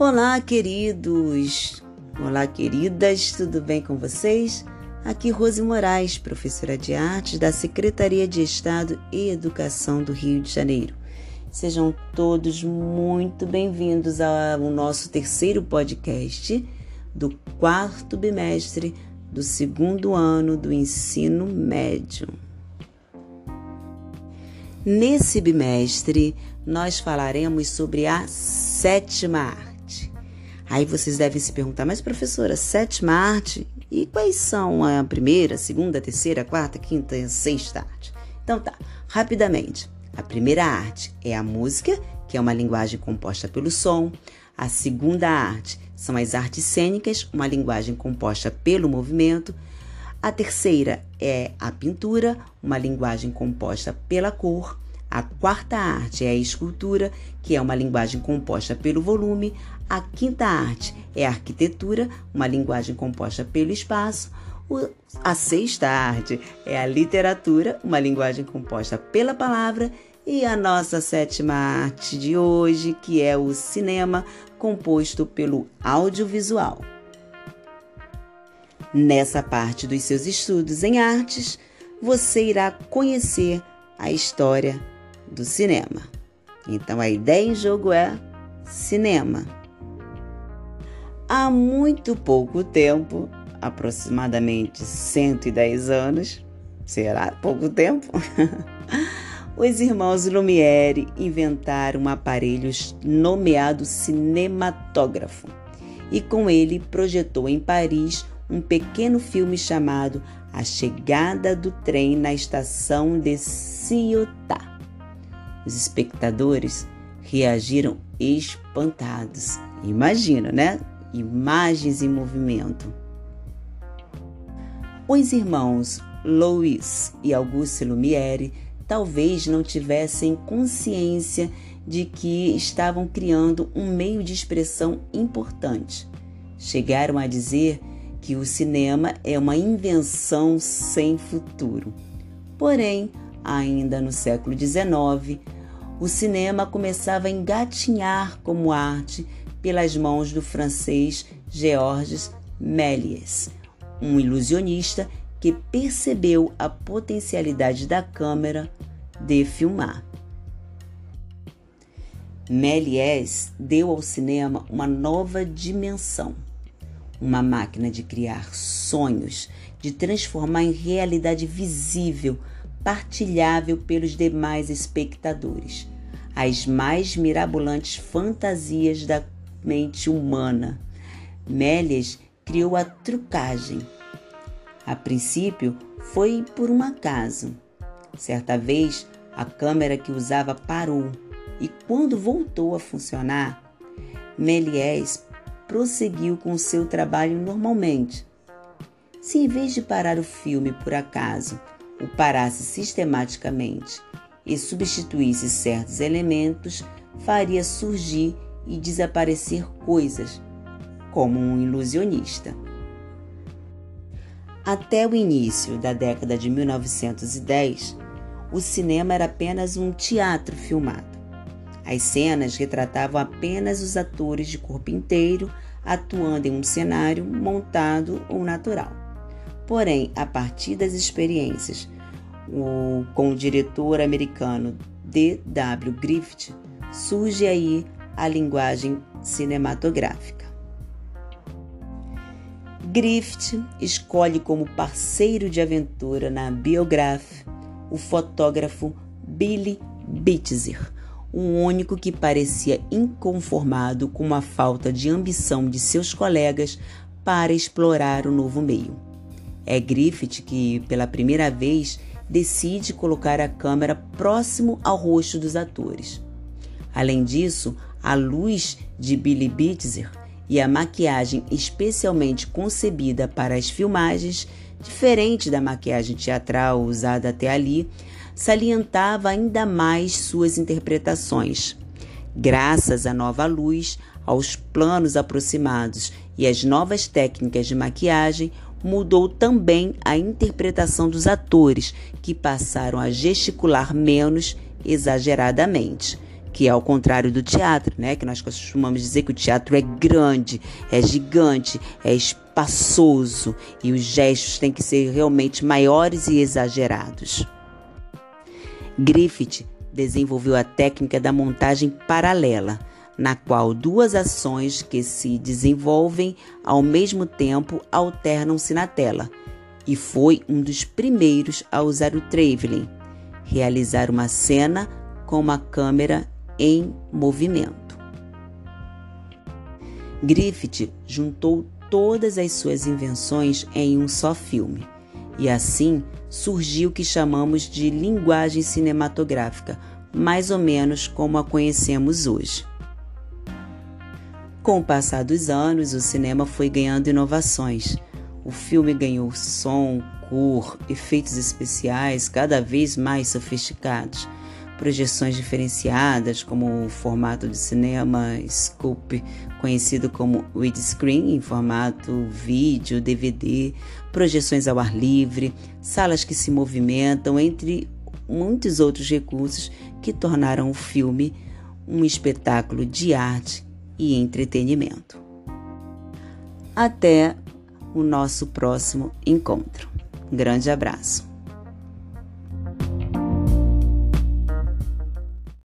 Olá, queridos! Olá, queridas, tudo bem com vocês? Aqui Rose Moraes, professora de artes da Secretaria de Estado e Educação do Rio de Janeiro. Sejam todos muito bem-vindos ao nosso terceiro podcast do quarto bimestre do segundo ano do ensino médio. Nesse bimestre, nós falaremos sobre a sétima arte. Aí vocês devem se perguntar, mas professora, sétima arte? E quais são a primeira, segunda, terceira, quarta, quinta e sexta arte? Então tá, rapidamente. A primeira arte é a música, que é uma linguagem composta pelo som. A segunda arte são as artes cênicas, uma linguagem composta pelo movimento. A terceira é a pintura, uma linguagem composta pela cor. A quarta arte é a escultura, que é uma linguagem composta pelo volume. A quinta arte é a arquitetura, uma linguagem composta pelo espaço. A sexta arte é a literatura, uma linguagem composta pela palavra. E a nossa sétima arte de hoje, que é o cinema, composto pelo audiovisual. Nessa parte dos seus estudos em artes, você irá conhecer a história do cinema. Então a ideia em jogo é cinema. Há muito pouco tempo, aproximadamente 110 anos, será pouco tempo? Os irmãos Lumière inventaram um aparelho nomeado cinematógrafo e com ele projetou em Paris um pequeno filme chamado A Chegada do Trem na Estação de Ciotat. Os espectadores reagiram espantados. Imagina, né? Imagens em movimento. Os irmãos Louis e Auguste Lumière talvez não tivessem consciência de que estavam criando um meio de expressão importante. Chegaram a dizer que o cinema é uma invenção sem futuro. Porém, ainda no século XIX, o cinema começava a engatinhar como arte pelas mãos do francês Georges Méliès, um ilusionista que percebeu a potencialidade da câmera de filmar. Méliès deu ao cinema uma nova dimensão uma máquina de criar sonhos, de transformar em realidade visível, partilhável pelos demais espectadores, as mais mirabolantes fantasias da mente humana. Méliès criou a trucagem. A princípio, foi por um acaso. Certa vez, a câmera que usava parou e, quando voltou a funcionar, Méliès prosseguiu com seu trabalho normalmente. Se em vez de parar o filme por acaso, o parasse sistematicamente e substituísse certos elementos, faria surgir e desaparecer coisas, como um ilusionista. Até o início da década de 1910, o cinema era apenas um teatro filmado. As cenas retratavam apenas os atores de corpo inteiro atuando em um cenário montado ou natural. Porém, a partir das experiências o, com o diretor americano D.W. Griffith, surge aí a linguagem cinematográfica. Griffith escolhe como parceiro de aventura na Biograph o fotógrafo Billy Bitzer, o único que parecia inconformado com a falta de ambição de seus colegas para explorar o novo meio. É Griffith que, pela primeira vez, decide colocar a câmera próximo ao rosto dos atores. Além disso, a luz de Billy Bitzer e a maquiagem especialmente concebida para as filmagens, diferente da maquiagem teatral usada até ali, salientava ainda mais suas interpretações. Graças à nova luz, aos planos aproximados e às novas técnicas de maquiagem, mudou também a interpretação dos atores, que passaram a gesticular menos exageradamente, que é ao contrário do teatro, né? Que nós costumamos dizer que o teatro é grande, é gigante, é espaçoso e os gestos têm que ser realmente maiores e exagerados. Griffith desenvolveu a técnica da montagem paralela, na qual duas ações que se desenvolvem ao mesmo tempo alternam-se na tela, e foi um dos primeiros a usar o travelling, realizar uma cena com uma câmera em movimento. Griffith juntou todas as suas invenções em um só filme, e assim surgiu o que chamamos de linguagem cinematográfica, mais ou menos como a conhecemos hoje. Com o passar dos anos, o cinema foi ganhando inovações. O filme ganhou som, cor, efeitos especiais cada vez mais sofisticados projeções diferenciadas, como o formato de cinema scope, conhecido como widescreen, em formato vídeo, DVD, projeções ao ar livre, salas que se movimentam, entre muitos outros recursos que tornaram o filme um espetáculo de arte e entretenimento. Até o nosso próximo encontro. Um grande abraço.